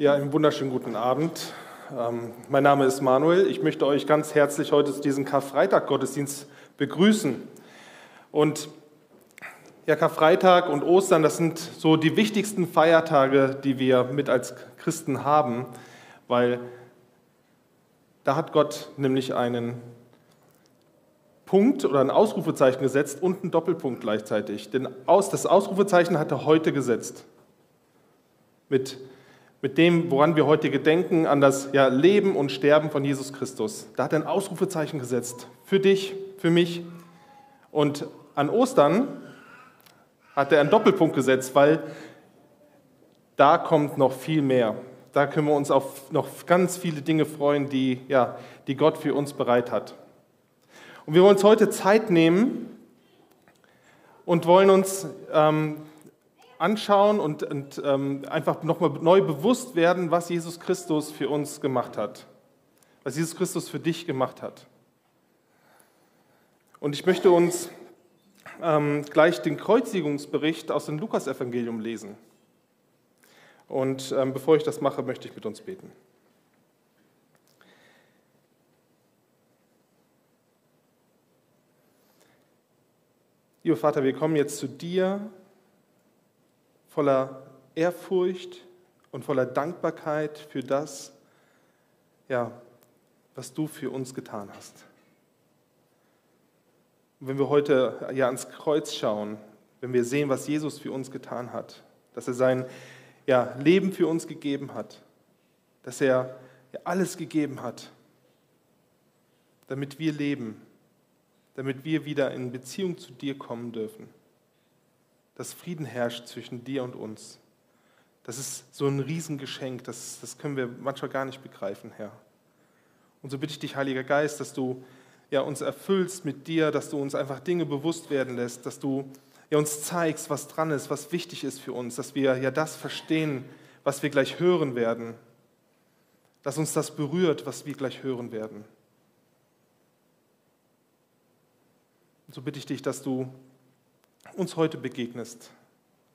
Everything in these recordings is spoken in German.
Ja, einen wunderschönen guten Abend. Ähm, mein Name ist Manuel. Ich möchte euch ganz herzlich heute zu diesem Karfreitag-Gottesdienst begrüßen. Und ja, Karfreitag und Ostern, das sind so die wichtigsten Feiertage, die wir mit als Christen haben, weil da hat Gott nämlich einen Punkt oder ein Ausrufezeichen gesetzt und einen Doppelpunkt gleichzeitig. Denn das Ausrufezeichen hat er heute gesetzt. Mit mit dem, woran wir heute gedenken, an das ja, Leben und Sterben von Jesus Christus. Da hat er ein Ausrufezeichen gesetzt. Für dich, für mich. Und an Ostern hat er einen Doppelpunkt gesetzt, weil da kommt noch viel mehr. Da können wir uns auf noch ganz viele Dinge freuen, die, ja, die Gott für uns bereit hat. Und wir wollen uns heute Zeit nehmen und wollen uns ähm, anschauen und, und ähm, einfach nochmal neu bewusst werden, was Jesus Christus für uns gemacht hat. Was Jesus Christus für dich gemacht hat. Und ich möchte uns ähm, gleich den Kreuzigungsbericht aus dem Lukasevangelium lesen. Und ähm, bevor ich das mache, möchte ich mit uns beten. Lieber Vater, wir kommen jetzt zu dir voller Ehrfurcht und voller Dankbarkeit für das, ja, was du für uns getan hast. Und wenn wir heute ja ans Kreuz schauen, wenn wir sehen, was Jesus für uns getan hat, dass er sein ja, Leben für uns gegeben hat, dass er ja, alles gegeben hat, damit wir leben, damit wir wieder in Beziehung zu dir kommen dürfen dass Frieden herrscht zwischen dir und uns. Das ist so ein Riesengeschenk, das, das können wir manchmal gar nicht begreifen, Herr. Und so bitte ich dich, Heiliger Geist, dass du ja, uns erfüllst mit dir, dass du uns einfach Dinge bewusst werden lässt, dass du ja, uns zeigst, was dran ist, was wichtig ist für uns, dass wir ja das verstehen, was wir gleich hören werden. Dass uns das berührt, was wir gleich hören werden. Und so bitte ich dich, dass du uns heute begegnest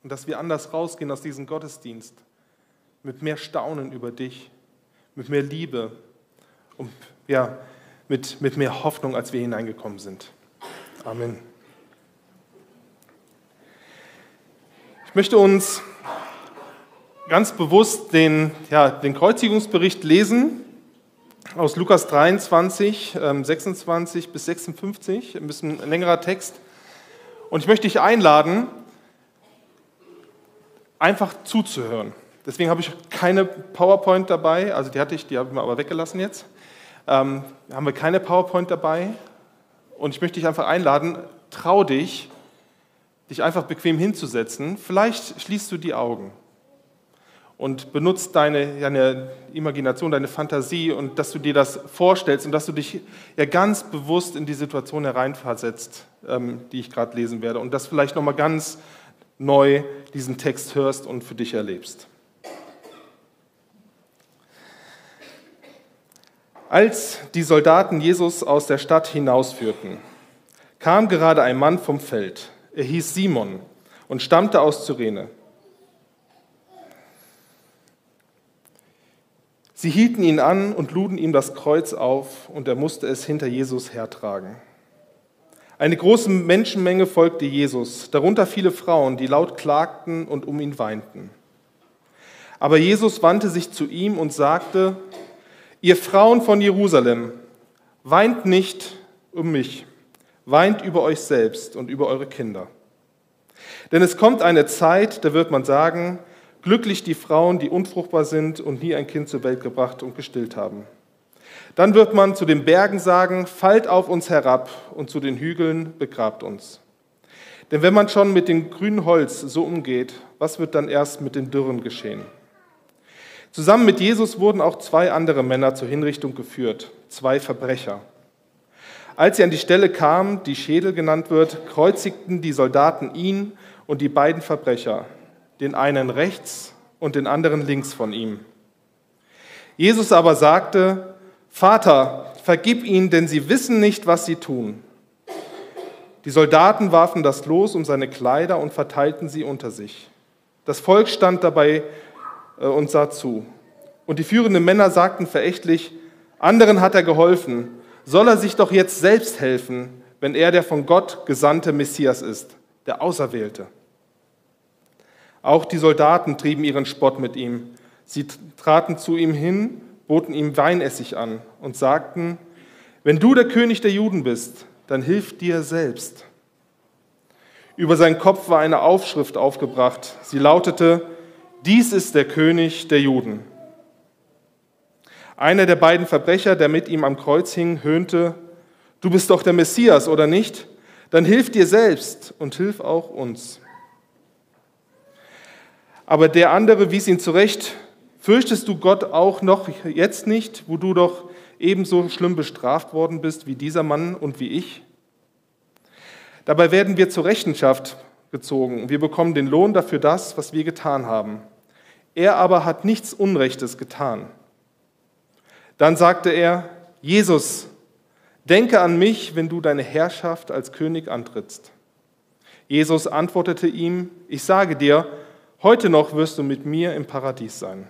und dass wir anders rausgehen aus diesem Gottesdienst mit mehr Staunen über dich, mit mehr Liebe und ja, mit, mit mehr Hoffnung, als wir hineingekommen sind. Amen. Ich möchte uns ganz bewusst den, ja, den Kreuzigungsbericht lesen aus Lukas 23, 26 ähm, bis 56, ein bisschen längerer Text. Und ich möchte dich einladen, einfach zuzuhören. Deswegen habe ich keine PowerPoint dabei, also die hatte ich, die habe ich mir aber weggelassen jetzt. Ähm, haben wir keine PowerPoint dabei. Und ich möchte dich einfach einladen, trau dich, dich einfach bequem hinzusetzen. Vielleicht schließt du die Augen und benutzt deine, deine Imagination, deine Fantasie und dass du dir das vorstellst und dass du dich ja ganz bewusst in die Situation hereinversetzt, ähm, die ich gerade lesen werde und dass vielleicht nochmal ganz neu diesen Text hörst und für dich erlebst. Als die Soldaten Jesus aus der Stadt hinausführten, kam gerade ein Mann vom Feld. Er hieß Simon und stammte aus Cyrene. Sie hielten ihn an und luden ihm das Kreuz auf, und er musste es hinter Jesus hertragen. Eine große Menschenmenge folgte Jesus, darunter viele Frauen, die laut klagten und um ihn weinten. Aber Jesus wandte sich zu ihm und sagte, ihr Frauen von Jerusalem, weint nicht um mich, weint über euch selbst und über eure Kinder. Denn es kommt eine Zeit, da wird man sagen, Glücklich die Frauen, die unfruchtbar sind und nie ein Kind zur Welt gebracht und gestillt haben. Dann wird man zu den Bergen sagen, fallt auf uns herab und zu den Hügeln begrabt uns. Denn wenn man schon mit dem grünen Holz so umgeht, was wird dann erst mit dem Dürren geschehen? Zusammen mit Jesus wurden auch zwei andere Männer zur Hinrichtung geführt, zwei Verbrecher. Als sie an die Stelle kamen, die Schädel genannt wird, kreuzigten die Soldaten ihn und die beiden Verbrecher, den einen rechts und den anderen links von ihm. Jesus aber sagte, Vater, vergib ihnen, denn sie wissen nicht, was sie tun. Die Soldaten warfen das Los um seine Kleider und verteilten sie unter sich. Das Volk stand dabei äh, und sah zu. Und die führenden Männer sagten verächtlich, anderen hat er geholfen, soll er sich doch jetzt selbst helfen, wenn er der von Gott gesandte Messias ist, der Auserwählte. Auch die Soldaten trieben ihren Spott mit ihm. Sie traten zu ihm hin, boten ihm Weinessig an und sagten, wenn du der König der Juden bist, dann hilf dir selbst. Über seinen Kopf war eine Aufschrift aufgebracht. Sie lautete, dies ist der König der Juden. Einer der beiden Verbrecher, der mit ihm am Kreuz hing, höhnte, du bist doch der Messias, oder nicht? Dann hilf dir selbst und hilf auch uns. Aber der andere wies ihn zurecht, fürchtest du Gott auch noch jetzt nicht, wo du doch ebenso schlimm bestraft worden bist wie dieser Mann und wie ich? Dabei werden wir zur Rechenschaft gezogen. Wir bekommen den Lohn dafür das, was wir getan haben. Er aber hat nichts Unrechtes getan. Dann sagte er, Jesus, denke an mich, wenn du deine Herrschaft als König antrittst. Jesus antwortete ihm, ich sage dir, heute noch wirst du mit mir im Paradies sein.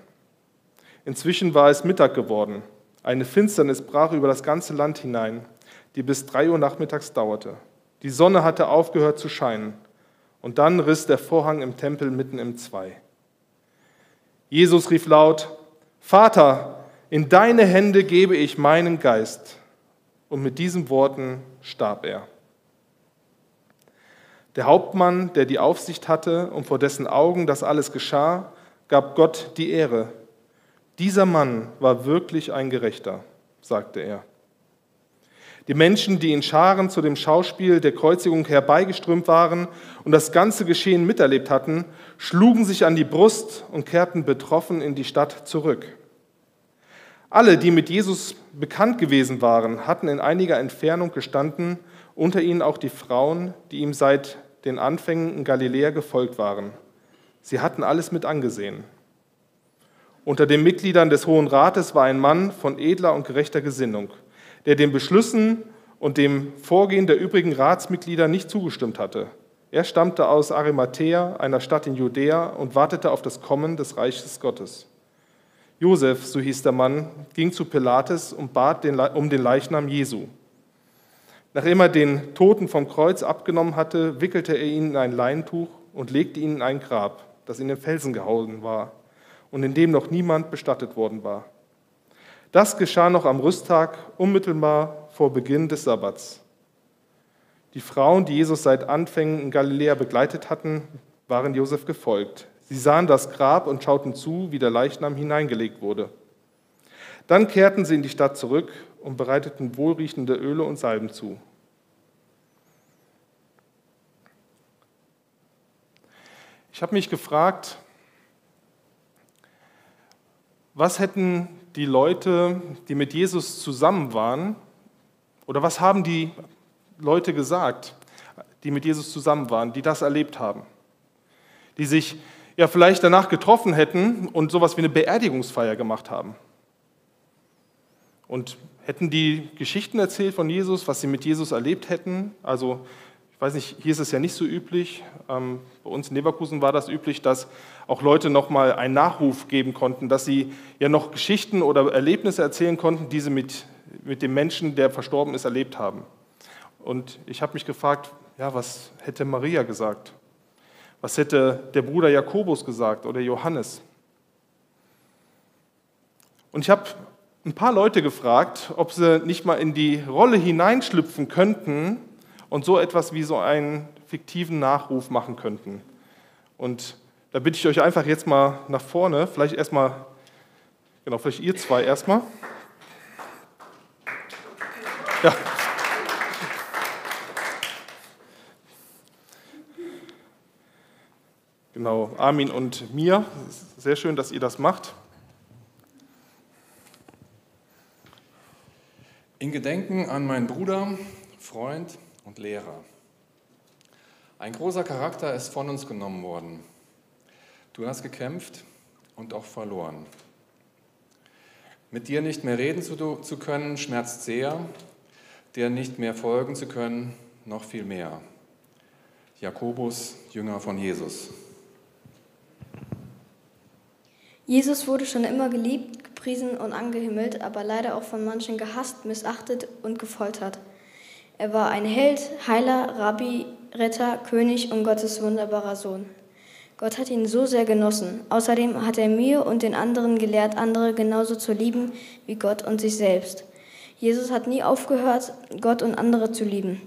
Inzwischen war es Mittag geworden. Eine Finsternis brach über das ganze Land hinein, die bis drei Uhr nachmittags dauerte. Die Sonne hatte aufgehört zu scheinen. Und dann riss der Vorhang im Tempel mitten im Zwei. Jesus rief laut, Vater, in deine Hände gebe ich meinen Geist. Und mit diesen Worten starb er. Der Hauptmann, der die Aufsicht hatte und vor dessen Augen das alles geschah, gab Gott die Ehre. Dieser Mann war wirklich ein Gerechter, sagte er. Die Menschen, die in Scharen zu dem Schauspiel der Kreuzigung herbeigeströmt waren und das ganze Geschehen miterlebt hatten, schlugen sich an die Brust und kehrten betroffen in die Stadt zurück. Alle, die mit Jesus bekannt gewesen waren, hatten in einiger Entfernung gestanden, unter ihnen auch die Frauen, die ihm seit den Anfängen in Galiläa gefolgt waren. Sie hatten alles mit angesehen. Unter den Mitgliedern des Hohen Rates war ein Mann von edler und gerechter Gesinnung, der den Beschlüssen und dem Vorgehen der übrigen Ratsmitglieder nicht zugestimmt hatte. Er stammte aus Arimathea, einer Stadt in Judäa, und wartete auf das Kommen des Reiches Gottes. Josef, so hieß der Mann, ging zu Pilates und bat um den Leichnam Jesu. Nachdem er den Toten vom Kreuz abgenommen hatte, wickelte er ihn in ein Leintuch und legte ihn in ein Grab, das in den Felsen gehauen war und in dem noch niemand bestattet worden war. Das geschah noch am Rüsttag, unmittelbar vor Beginn des Sabbats. Die Frauen, die Jesus seit Anfängen in Galiläa begleitet hatten, waren Josef gefolgt. Sie sahen das Grab und schauten zu, wie der Leichnam hineingelegt wurde. Dann kehrten sie in die Stadt zurück und bereiteten wohlriechende Öle und Salben zu. Ich habe mich gefragt, was hätten die Leute, die mit Jesus zusammen waren, oder was haben die Leute gesagt, die mit Jesus zusammen waren, die das erlebt haben, die sich ja vielleicht danach getroffen hätten und sowas wie eine Beerdigungsfeier gemacht haben. Und hätten die Geschichten erzählt von Jesus, was sie mit Jesus erlebt hätten. Also ich weiß nicht, hier ist es ja nicht so üblich. Ähm, bei uns in Leverkusen war das üblich, dass auch Leute nochmal einen Nachruf geben konnten, dass sie ja noch Geschichten oder Erlebnisse erzählen konnten, die sie mit, mit dem Menschen, der verstorben ist, erlebt haben. Und ich habe mich gefragt, ja, was hätte Maria gesagt? Was hätte der Bruder Jakobus gesagt oder Johannes? Und ich habe ein paar Leute gefragt, ob sie nicht mal in die Rolle hineinschlüpfen könnten und so etwas wie so einen fiktiven Nachruf machen könnten. Und da bitte ich euch einfach jetzt mal nach vorne, vielleicht erstmal, genau, vielleicht ihr zwei erstmal. Ja. Genau, Armin und mir. Sehr schön, dass ihr das macht. Gedenken an meinen Bruder, Freund und Lehrer. Ein großer Charakter ist von uns genommen worden. Du hast gekämpft und auch verloren. Mit dir nicht mehr reden zu, zu können, schmerzt sehr, dir nicht mehr folgen zu können, noch viel mehr. Jakobus, Jünger von Jesus. Jesus wurde schon immer geliebt, gepriesen und angehimmelt, aber leider auch von manchen gehasst, missachtet und gefoltert. Er war ein Held, Heiler, Rabbi, Retter, König und Gottes wunderbarer Sohn. Gott hat ihn so sehr genossen. Außerdem hat er mir und den anderen gelehrt, andere genauso zu lieben wie Gott und sich selbst. Jesus hat nie aufgehört, Gott und andere zu lieben.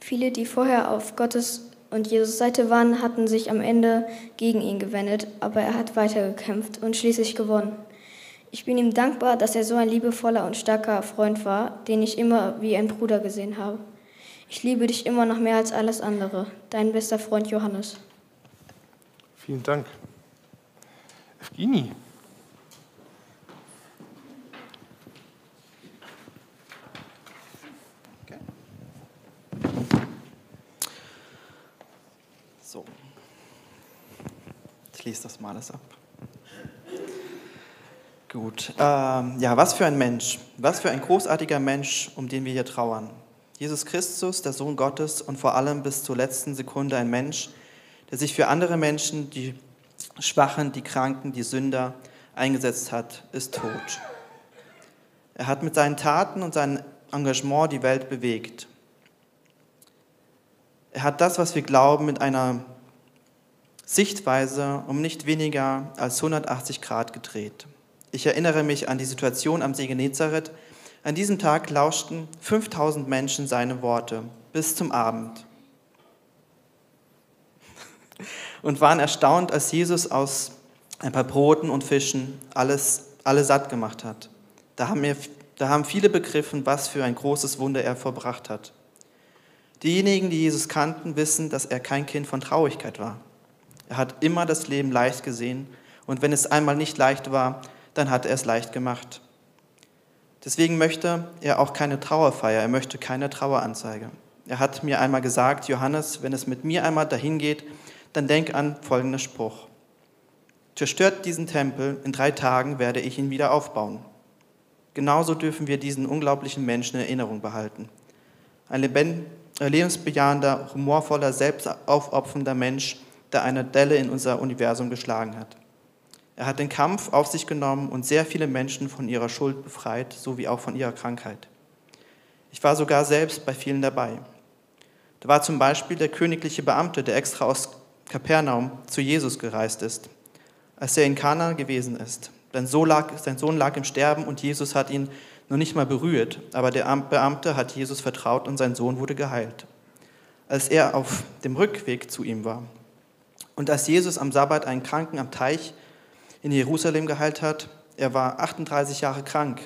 Viele, die vorher auf Gottes und Jesus Seite waren, hatten sich am Ende gegen ihn gewendet, aber er hat weitergekämpft und schließlich gewonnen. Ich bin ihm dankbar, dass er so ein liebevoller und starker Freund war, den ich immer wie ein Bruder gesehen habe. Ich liebe dich immer noch mehr als alles andere. Dein bester Freund Johannes. Vielen Dank. Evgenie. Okay. So. Ich lese das mal alles ab. Gut. Ähm, ja, was für ein Mensch. Was für ein großartiger Mensch, um den wir hier trauern. Jesus Christus, der Sohn Gottes und vor allem bis zur letzten Sekunde ein Mensch, der sich für andere Menschen, die Schwachen, die Kranken, die Sünder eingesetzt hat, ist tot. Er hat mit seinen Taten und seinem Engagement die Welt bewegt. Er hat das, was wir glauben, mit einer Sichtweise um nicht weniger als 180 Grad gedreht. Ich erinnere mich an die Situation am See Genezareth. An diesem Tag lauschten 5000 Menschen seine Worte bis zum Abend und waren erstaunt, als Jesus aus ein paar Broten und Fischen alles, alle satt gemacht hat. Da haben, wir, da haben viele begriffen, was für ein großes Wunder er vollbracht hat. Diejenigen, die Jesus kannten, wissen, dass er kein Kind von Traurigkeit war. Er hat immer das Leben leicht gesehen und wenn es einmal nicht leicht war, dann hat er es leicht gemacht. Deswegen möchte er auch keine Trauerfeier, er möchte keine Traueranzeige. Er hat mir einmal gesagt, Johannes, wenn es mit mir einmal dahin geht, dann denk an folgenden Spruch. Zerstört diesen Tempel, in drei Tagen werde ich ihn wieder aufbauen. Genauso dürfen wir diesen unglaublichen Menschen in Erinnerung behalten. Ein lebensbejahender, humorvoller, selbstaufopfernder Mensch, der eine Delle in unser Universum geschlagen hat. Er hat den Kampf auf sich genommen und sehr viele Menschen von ihrer Schuld befreit, sowie auch von ihrer Krankheit. Ich war sogar selbst bei vielen dabei. Da war zum Beispiel der königliche Beamte, der extra aus Kapernaum zu Jesus gereist ist, als er in Kana gewesen ist. Denn so lag, sein Sohn lag im Sterben und Jesus hat ihn noch nicht mal berührt, aber der Beamte hat Jesus vertraut und sein Sohn wurde geheilt. Als er auf dem Rückweg zu ihm war und als Jesus am Sabbat einen Kranken am Teich in Jerusalem geheilt hat. Er war 38 Jahre krank.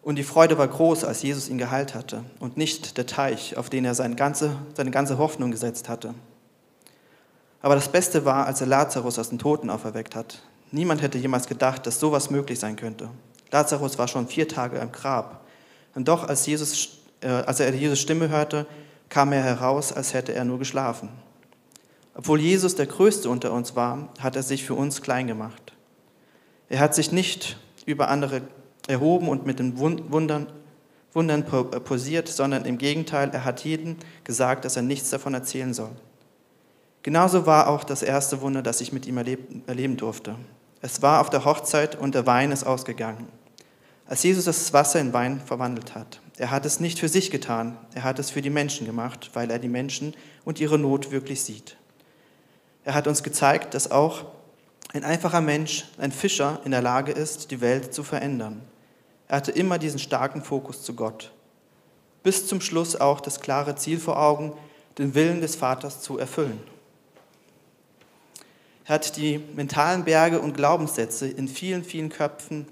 Und die Freude war groß, als Jesus ihn geheilt hatte und nicht der Teich, auf den er seine ganze, seine ganze Hoffnung gesetzt hatte. Aber das Beste war, als er Lazarus aus den Toten auferweckt hat. Niemand hätte jemals gedacht, dass sowas möglich sein könnte. Lazarus war schon vier Tage im Grab. Und doch, als, Jesus, äh, als er Jesus Stimme hörte, kam er heraus, als hätte er nur geschlafen. Obwohl Jesus der Größte unter uns war, hat er sich für uns klein gemacht. Er hat sich nicht über andere erhoben und mit den Wundern, Wundern äh, posiert, sondern im Gegenteil, er hat jedem gesagt, dass er nichts davon erzählen soll. Genauso war auch das erste Wunder, das ich mit ihm erleben durfte. Es war auf der Hochzeit und der Wein ist ausgegangen. Als Jesus das Wasser in Wein verwandelt hat. Er hat es nicht für sich getan, er hat es für die Menschen gemacht, weil er die Menschen und ihre Not wirklich sieht. Er hat uns gezeigt, dass auch ein einfacher Mensch, ein Fischer, in der Lage ist, die Welt zu verändern. Er hatte immer diesen starken Fokus zu Gott. Bis zum Schluss auch das klare Ziel vor Augen, den Willen des Vaters zu erfüllen. Er hat die mentalen Berge und Glaubenssätze in vielen, vielen Köpfen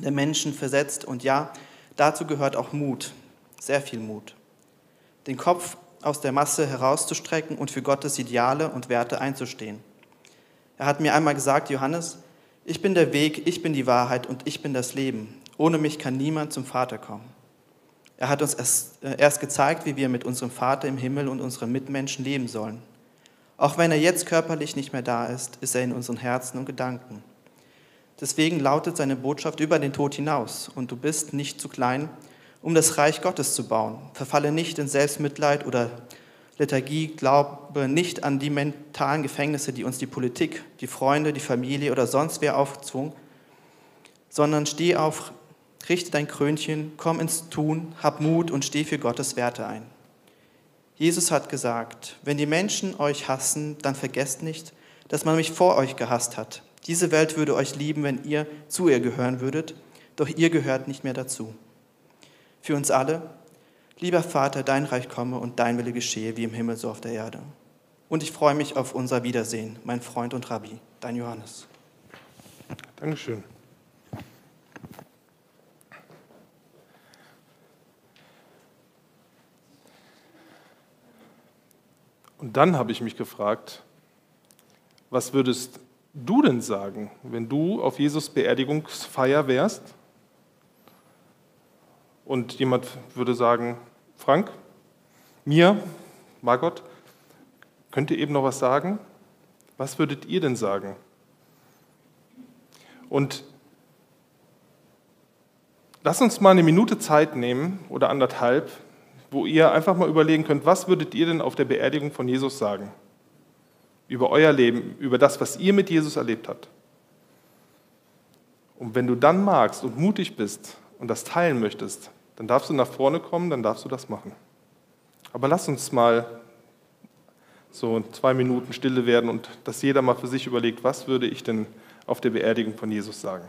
der Menschen versetzt und ja, dazu gehört auch Mut, sehr viel Mut. Den Kopf aus der Masse herauszustrecken und für Gottes Ideale und Werte einzustehen. Er hat mir einmal gesagt, Johannes, ich bin der Weg, ich bin die Wahrheit und ich bin das Leben. Ohne mich kann niemand zum Vater kommen. Er hat uns erst, äh, erst gezeigt, wie wir mit unserem Vater im Himmel und unseren Mitmenschen leben sollen. Auch wenn er jetzt körperlich nicht mehr da ist, ist er in unseren Herzen und Gedanken. Deswegen lautet seine Botschaft über den Tod hinaus und du bist nicht zu klein, um das Reich Gottes zu bauen. Verfalle nicht in Selbstmitleid oder Lethargie, glaube nicht an die mentalen Gefängnisse, die uns die Politik, die Freunde, die Familie oder sonst wer aufzwungen. sondern steh auf, richte dein Krönchen, komm ins Tun, hab Mut und steh für Gottes Werte ein. Jesus hat gesagt, wenn die Menschen euch hassen, dann vergesst nicht, dass man mich vor euch gehasst hat. Diese Welt würde euch lieben, wenn ihr zu ihr gehören würdet, doch ihr gehört nicht mehr dazu. Für uns alle, lieber Vater, dein Reich komme und dein Wille geschehe, wie im Himmel so auf der Erde. Und ich freue mich auf unser Wiedersehen, mein Freund und Rabbi, dein Johannes. Dankeschön. Und dann habe ich mich gefragt, was würdest du denn sagen, wenn du auf Jesus Beerdigungsfeier wärst? Und jemand würde sagen, Frank, mir, Margot, könnt ihr eben noch was sagen? Was würdet ihr denn sagen? Und lass uns mal eine Minute Zeit nehmen oder anderthalb, wo ihr einfach mal überlegen könnt, was würdet ihr denn auf der Beerdigung von Jesus sagen? Über euer Leben, über das, was ihr mit Jesus erlebt habt. Und wenn du dann magst und mutig bist und das teilen möchtest, dann darfst du nach vorne kommen, dann darfst du das machen. Aber lass uns mal so zwei Minuten stille werden und dass jeder mal für sich überlegt, was würde ich denn auf der Beerdigung von Jesus sagen.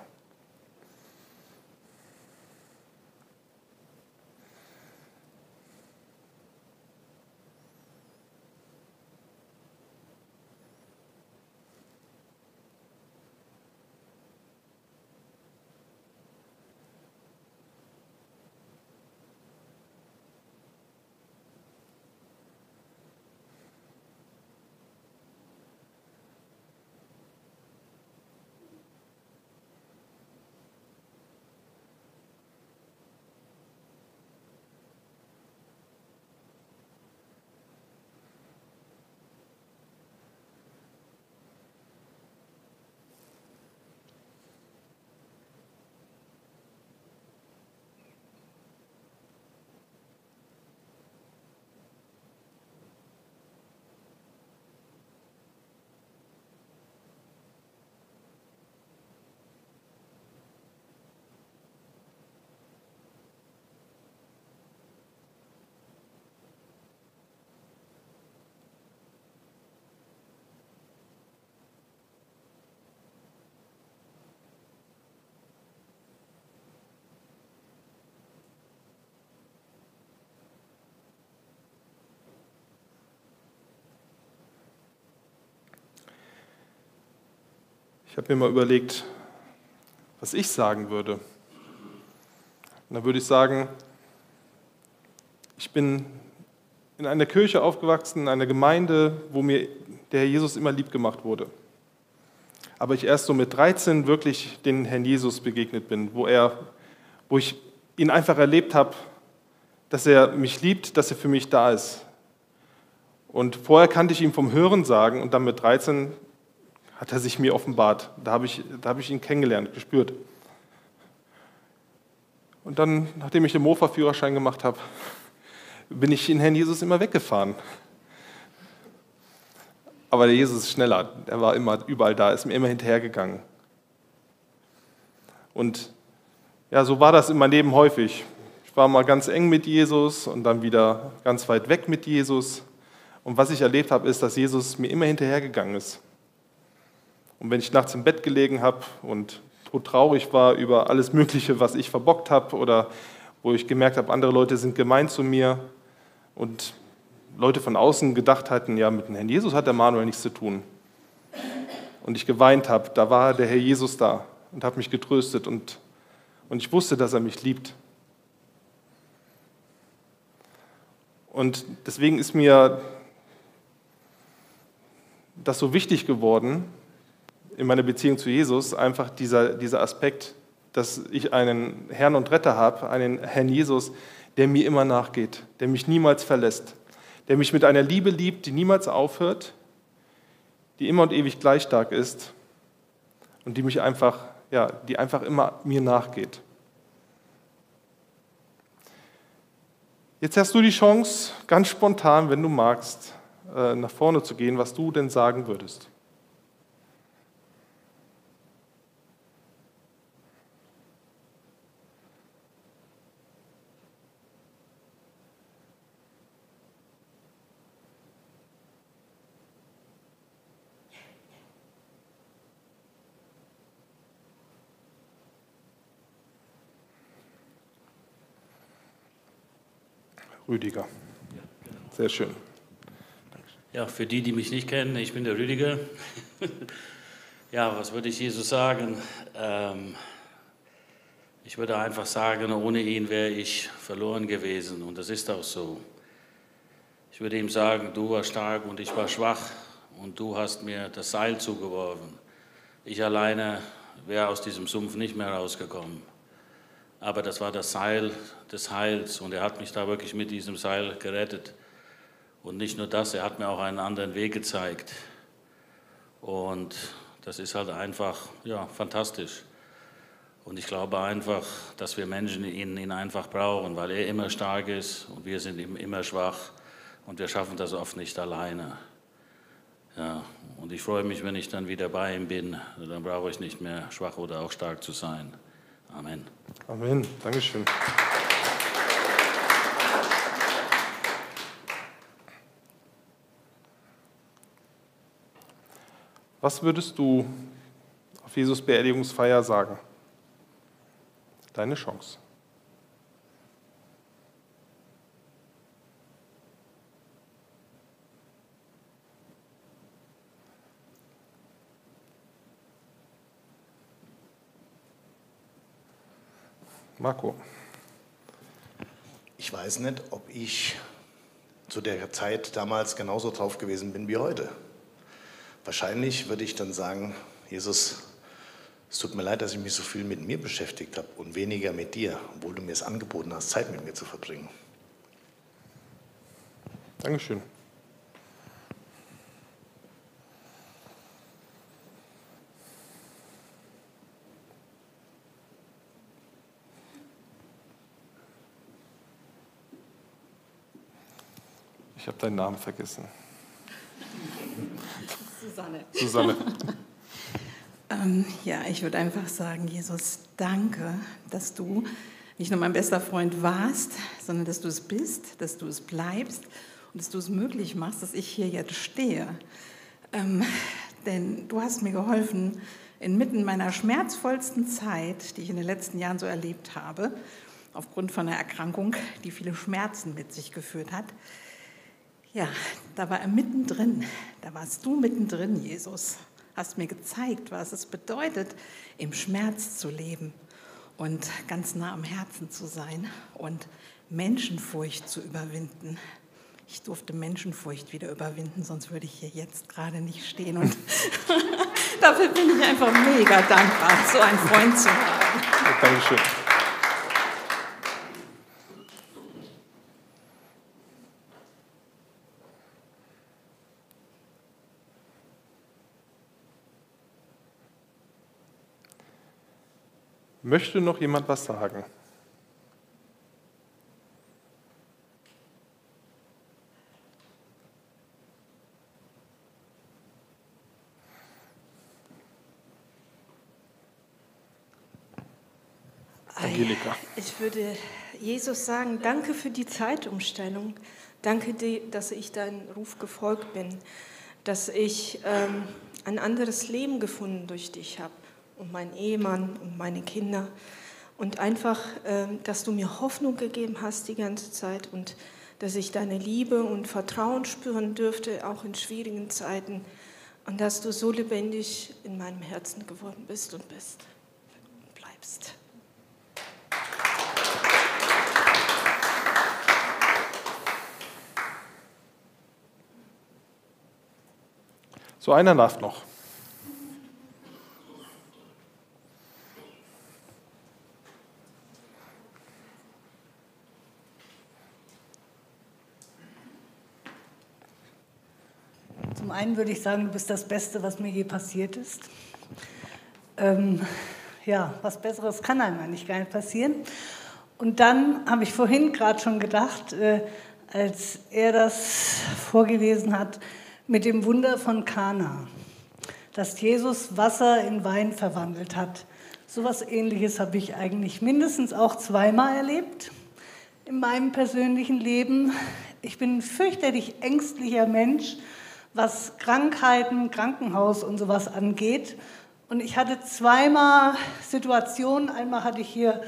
Ich habe mir mal überlegt, was ich sagen würde. Und dann würde ich sagen, ich bin in einer Kirche aufgewachsen, in einer Gemeinde, wo mir der Herr Jesus immer lieb gemacht wurde. Aber ich erst so mit 13 wirklich den Herrn Jesus begegnet bin, wo, er, wo ich ihn einfach erlebt habe, dass er mich liebt, dass er für mich da ist. Und vorher kannte ich ihn vom Hören sagen und dann mit 13 hat er sich mir offenbart. Da habe ich, da habe ich ihn kennengelernt, gespürt. Und dann, nachdem ich den Mofa-Führerschein gemacht habe, bin ich in Herrn Jesus immer weggefahren. Aber der Jesus ist schneller. Er war immer überall da, ist mir immer hinterhergegangen. Und ja, so war das in meinem Leben häufig. Ich war mal ganz eng mit Jesus und dann wieder ganz weit weg mit Jesus. Und was ich erlebt habe, ist, dass Jesus mir immer hinterhergegangen ist. Und wenn ich nachts im Bett gelegen habe und traurig war über alles Mögliche, was ich verbockt habe oder wo ich gemerkt habe, andere Leute sind gemein zu mir und Leute von außen gedacht hatten, ja, mit dem Herrn Jesus hat der Manuel nichts zu tun. Und ich geweint habe, da war der Herr Jesus da und hat mich getröstet und, und ich wusste, dass er mich liebt. Und deswegen ist mir das so wichtig geworden, in meiner Beziehung zu Jesus einfach dieser, dieser Aspekt, dass ich einen Herrn und Retter habe, einen Herrn Jesus, der mir immer nachgeht, der mich niemals verlässt, der mich mit einer Liebe liebt, die niemals aufhört, die immer und ewig gleich stark ist und die mich einfach, ja, die einfach immer mir nachgeht. Jetzt hast du die Chance, ganz spontan, wenn du magst, äh, nach vorne zu gehen, was du denn sagen würdest. Rüdiger. Sehr schön. Ja, für die, die mich nicht kennen, ich bin der Rüdiger. ja, was würde ich Jesus sagen? Ähm, ich würde einfach sagen, ohne ihn wäre ich verloren gewesen und das ist auch so. Ich würde ihm sagen, du warst stark und ich war schwach und du hast mir das Seil zugeworfen. Ich alleine wäre aus diesem Sumpf nicht mehr rausgekommen. Aber das war das Seil des Heils und er hat mich da wirklich mit diesem Seil gerettet. Und nicht nur das, er hat mir auch einen anderen Weg gezeigt. Und das ist halt einfach ja, fantastisch. Und ich glaube einfach, dass wir Menschen ihn, ihn einfach brauchen, weil er immer stark ist und wir sind immer schwach und wir schaffen das oft nicht alleine. Ja, und ich freue mich, wenn ich dann wieder bei ihm bin. Dann brauche ich nicht mehr schwach oder auch stark zu sein. Amen. Amen. Dankeschön. Was würdest du auf Jesus Beerdigungsfeier sagen? Deine Chance. Marco. Ich weiß nicht, ob ich zu der Zeit damals genauso drauf gewesen bin wie heute. Wahrscheinlich würde ich dann sagen, Jesus, es tut mir leid, dass ich mich so viel mit mir beschäftigt habe und weniger mit dir, obwohl du mir es angeboten hast, Zeit mit mir zu verbringen. Dankeschön. Ich habe deinen Namen vergessen. Susanne. Susanne. ähm, ja, ich würde einfach sagen, Jesus, danke, dass du nicht nur mein bester Freund warst, sondern dass du es bist, dass du es bleibst und dass du es möglich machst, dass ich hier jetzt stehe. Ähm, denn du hast mir geholfen, inmitten meiner schmerzvollsten Zeit, die ich in den letzten Jahren so erlebt habe, aufgrund von einer Erkrankung, die viele Schmerzen mit sich geführt hat, ja, da war er mittendrin. Da warst du mittendrin, Jesus. Hast mir gezeigt, was es bedeutet, im Schmerz zu leben und ganz nah am Herzen zu sein und Menschenfurcht zu überwinden. Ich durfte Menschenfurcht wieder überwinden, sonst würde ich hier jetzt gerade nicht stehen. Und dafür bin ich einfach mega dankbar, so einen Freund zu haben. Dankeschön. Möchte noch jemand was sagen? Angelika. Ich würde Jesus sagen, danke für die Zeitumstellung. Danke, dass ich deinem Ruf gefolgt bin, dass ich ähm, ein anderes Leben gefunden durch dich habe und meinen Ehemann und meine Kinder. Und einfach, ähm, dass du mir Hoffnung gegeben hast die ganze Zeit und dass ich deine Liebe und Vertrauen spüren dürfte, auch in schwierigen Zeiten. Und dass du so lebendig in meinem Herzen geworden bist und bist und bleibst. So einer darf noch. Einen würde ich sagen, du bist das Beste, was mir je passiert ist. Ähm, ja, was Besseres kann einem eigentlich gar nicht passieren. Und dann habe ich vorhin gerade schon gedacht, äh, als er das vorgelesen hat mit dem Wunder von Kana, dass Jesus Wasser in Wein verwandelt hat. So etwas Ähnliches habe ich eigentlich mindestens auch zweimal erlebt in meinem persönlichen Leben. Ich bin ein fürchterlich ängstlicher Mensch was Krankheiten, Krankenhaus und sowas angeht. Und ich hatte zweimal Situationen. Einmal hatte ich hier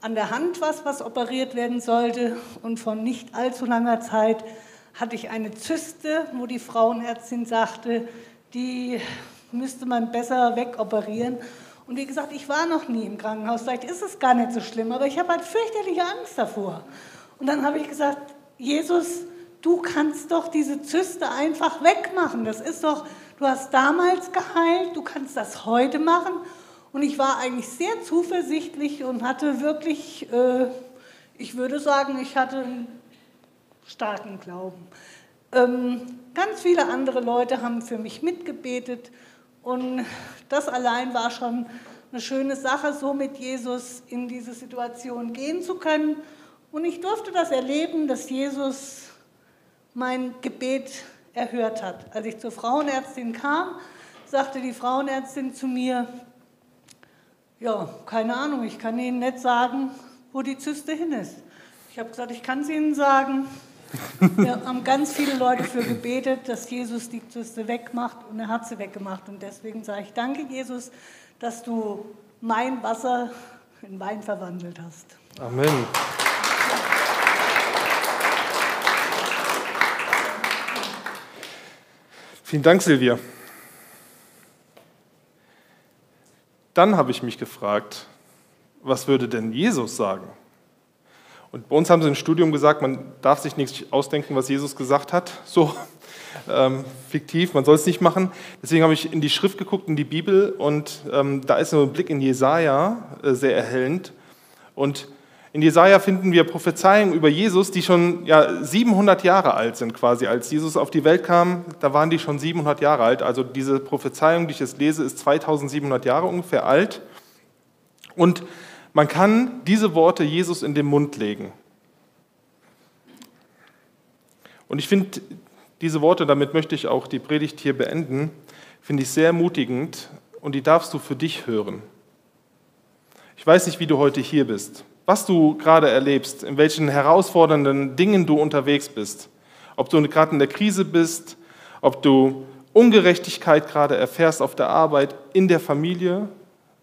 an der Hand was, was operiert werden sollte. Und von nicht allzu langer Zeit hatte ich eine Zyste, wo die Frauenärztin sagte, die müsste man besser wegoperieren. Und wie gesagt, ich war noch nie im Krankenhaus. Vielleicht ist es gar nicht so schlimm, aber ich habe halt fürchterliche Angst davor. Und dann habe ich gesagt, Jesus, du kannst doch diese Zyste einfach wegmachen. Das ist doch, du hast damals geheilt, du kannst das heute machen. Und ich war eigentlich sehr zuversichtlich und hatte wirklich, äh, ich würde sagen, ich hatte einen starken Glauben. Ähm, ganz viele andere Leute haben für mich mitgebetet und das allein war schon eine schöne Sache, so mit Jesus in diese Situation gehen zu können. Und ich durfte das erleben, dass Jesus mein Gebet erhört hat. Als ich zur Frauenärztin kam, sagte die Frauenärztin zu mir, ja, keine Ahnung, ich kann Ihnen nicht sagen, wo die Zyste hin ist. Ich habe gesagt, ich kann es Ihnen sagen. Wir haben ganz viele Leute für gebetet, dass Jesus die Zyste wegmacht und er hat sie weggemacht. Und deswegen sage ich, danke Jesus, dass du mein Wasser in Wein verwandelt hast. Amen. Vielen Dank, Silvia. Dann habe ich mich gefragt, was würde denn Jesus sagen? Und bei uns haben sie im Studium gesagt, man darf sich nichts ausdenken, was Jesus gesagt hat, so ähm, fiktiv, man soll es nicht machen. Deswegen habe ich in die Schrift geguckt, in die Bibel, und ähm, da ist ein Blick in Jesaja äh, sehr erhellend. Und in Jesaja finden wir Prophezeiungen über Jesus, die schon ja, 700 Jahre alt sind, quasi. Als Jesus auf die Welt kam, da waren die schon 700 Jahre alt. Also diese Prophezeiung, die ich jetzt lese, ist 2700 Jahre ungefähr alt. Und man kann diese Worte Jesus in den Mund legen. Und ich finde diese Worte, damit möchte ich auch die Predigt hier beenden, finde ich sehr ermutigend und die darfst du für dich hören. Ich weiß nicht, wie du heute hier bist was du gerade erlebst, in welchen herausfordernden Dingen du unterwegs bist. Ob du gerade in der Krise bist, ob du Ungerechtigkeit gerade erfährst auf der Arbeit, in der Familie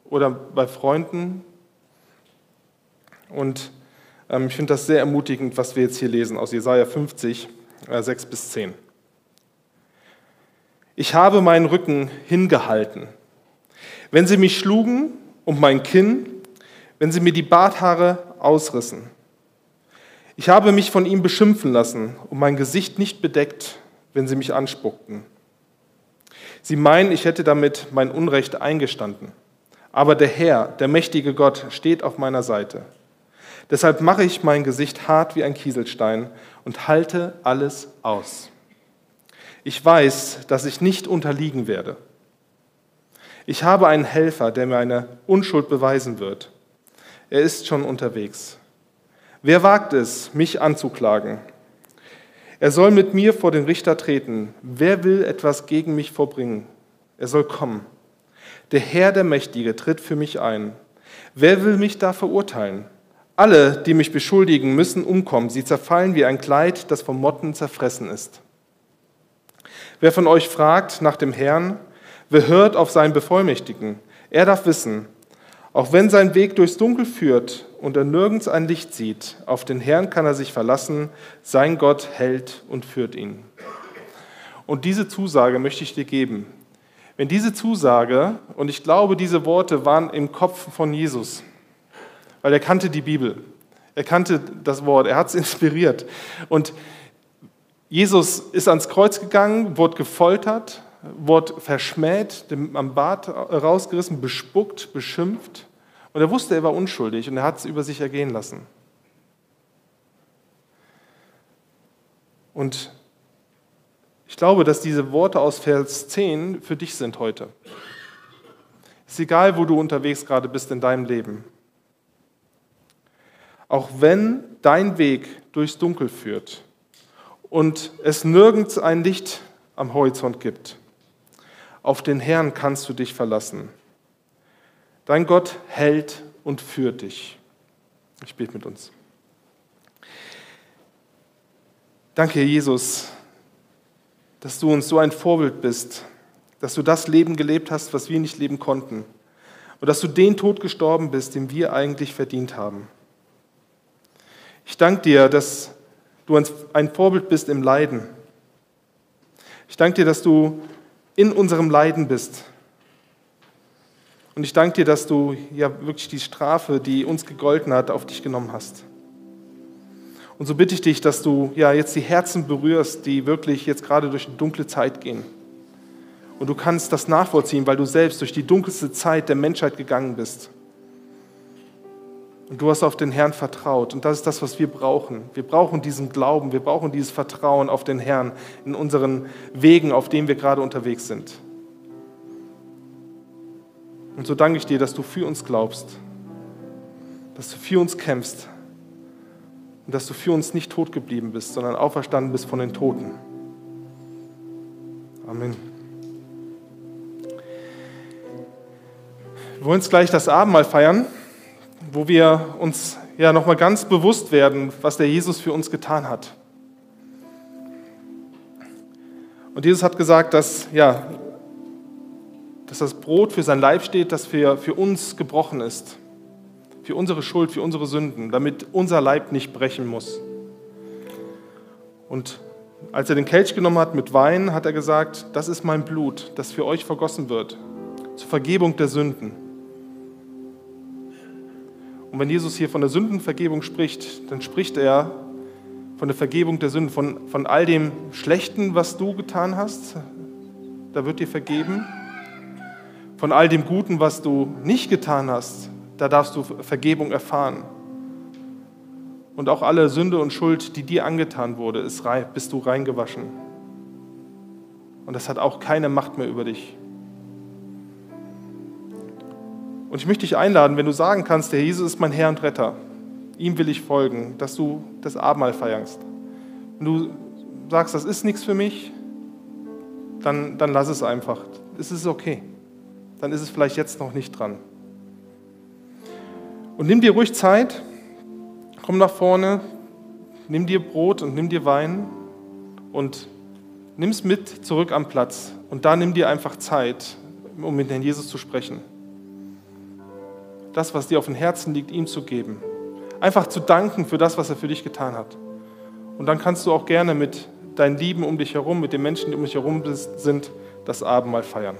oder bei Freunden. Und ähm, ich finde das sehr ermutigend, was wir jetzt hier lesen aus Jesaja 50, äh, 6 bis 10. Ich habe meinen Rücken hingehalten. Wenn sie mich schlugen um mein Kinn, wenn sie mir die Barthaare ausrissen. Ich habe mich von ihm beschimpfen lassen und mein Gesicht nicht bedeckt, wenn sie mich anspuckten. Sie meinen, ich hätte damit mein Unrecht eingestanden. Aber der Herr, der mächtige Gott, steht auf meiner Seite. Deshalb mache ich mein Gesicht hart wie ein Kieselstein und halte alles aus. Ich weiß, dass ich nicht unterliegen werde. Ich habe einen Helfer, der meine Unschuld beweisen wird er ist schon unterwegs. Wer wagt es, mich anzuklagen? Er soll mit mir vor den Richter treten. Wer will etwas gegen mich vorbringen? Er soll kommen. Der Herr der Mächtige tritt für mich ein. Wer will mich da verurteilen? Alle, die mich beschuldigen, müssen umkommen. Sie zerfallen wie ein Kleid, das vom Motten zerfressen ist. Wer von euch fragt nach dem Herrn, wer hört auf seinen Bevollmächtigen? Er darf wissen, auch wenn sein Weg durchs Dunkel führt und er nirgends ein Licht sieht, auf den Herrn kann er sich verlassen, sein Gott hält und führt ihn. Und diese Zusage möchte ich dir geben. Wenn diese Zusage, und ich glaube, diese Worte waren im Kopf von Jesus, weil er kannte die Bibel, er kannte das Wort, er hat es inspiriert. Und Jesus ist ans Kreuz gegangen, wurde gefoltert, wurde verschmäht, am Bart rausgerissen, bespuckt, beschimpft. Und er wusste, er war unschuldig und er hat es über sich ergehen lassen. Und ich glaube, dass diese Worte aus Vers 10 für dich sind heute. Ist egal, wo du unterwegs gerade bist in deinem Leben. Auch wenn dein Weg durchs Dunkel führt und es nirgends ein Licht am Horizont gibt, auf den Herrn kannst du dich verlassen. Dein Gott hält und führt dich. Ich bete mit uns. Danke, Jesus, dass du uns so ein Vorbild bist, dass du das Leben gelebt hast, was wir nicht leben konnten und dass du den Tod gestorben bist, den wir eigentlich verdient haben. Ich danke dir, dass du ein Vorbild bist im Leiden. Ich danke dir, dass du in unserem Leiden bist. Und ich danke dir, dass du ja wirklich die Strafe, die uns gegolten hat, auf dich genommen hast. Und so bitte ich dich, dass du ja jetzt die Herzen berührst, die wirklich jetzt gerade durch eine dunkle Zeit gehen. Und du kannst das nachvollziehen, weil du selbst durch die dunkelste Zeit der Menschheit gegangen bist. Und du hast auf den Herrn vertraut. Und das ist das, was wir brauchen. Wir brauchen diesen Glauben, wir brauchen dieses Vertrauen auf den Herrn in unseren Wegen, auf denen wir gerade unterwegs sind. Und so danke ich dir, dass du für uns glaubst, dass du für uns kämpfst und dass du für uns nicht tot geblieben bist, sondern auferstanden bist von den Toten. Amen. Wir wollen jetzt gleich das Abendmahl feiern, wo wir uns ja nochmal ganz bewusst werden, was der Jesus für uns getan hat. Und Jesus hat gesagt, dass, ja, dass das Brot für sein Leib steht, das für, für uns gebrochen ist für unsere Schuld, für unsere Sünden, damit unser Leib nicht brechen muss. Und als er den Kelch genommen hat mit Wein, hat er gesagt, das ist mein Blut, das für euch vergossen wird, zur Vergebung der Sünden. Und wenn Jesus hier von der Sündenvergebung spricht, dann spricht er von der Vergebung der Sünden, von, von all dem Schlechten, was du getan hast, da wird dir vergeben. Von all dem Guten, was du nicht getan hast, da darfst du Vergebung erfahren. Und auch alle Sünde und Schuld, die dir angetan wurde, ist bist du reingewaschen. Und das hat auch keine Macht mehr über dich. Und ich möchte dich einladen, wenn du sagen kannst, der Jesus ist mein Herr und Retter, ihm will ich folgen, dass du das Abendmahl feierst. Wenn du sagst, das ist nichts für mich, dann, dann lass es einfach. Es ist okay. Dann ist es vielleicht jetzt noch nicht dran. Und nimm dir ruhig Zeit, komm nach vorne, nimm dir Brot und nimm dir Wein und nimm es mit zurück am Platz. Und da nimm dir einfach Zeit, um mit Herrn Jesus zu sprechen. Das, was dir auf dem Herzen liegt, ihm zu geben. Einfach zu danken für das, was er für dich getan hat. Und dann kannst du auch gerne mit deinen Lieben um dich herum, mit den Menschen, die um dich herum sind, das Abendmahl feiern.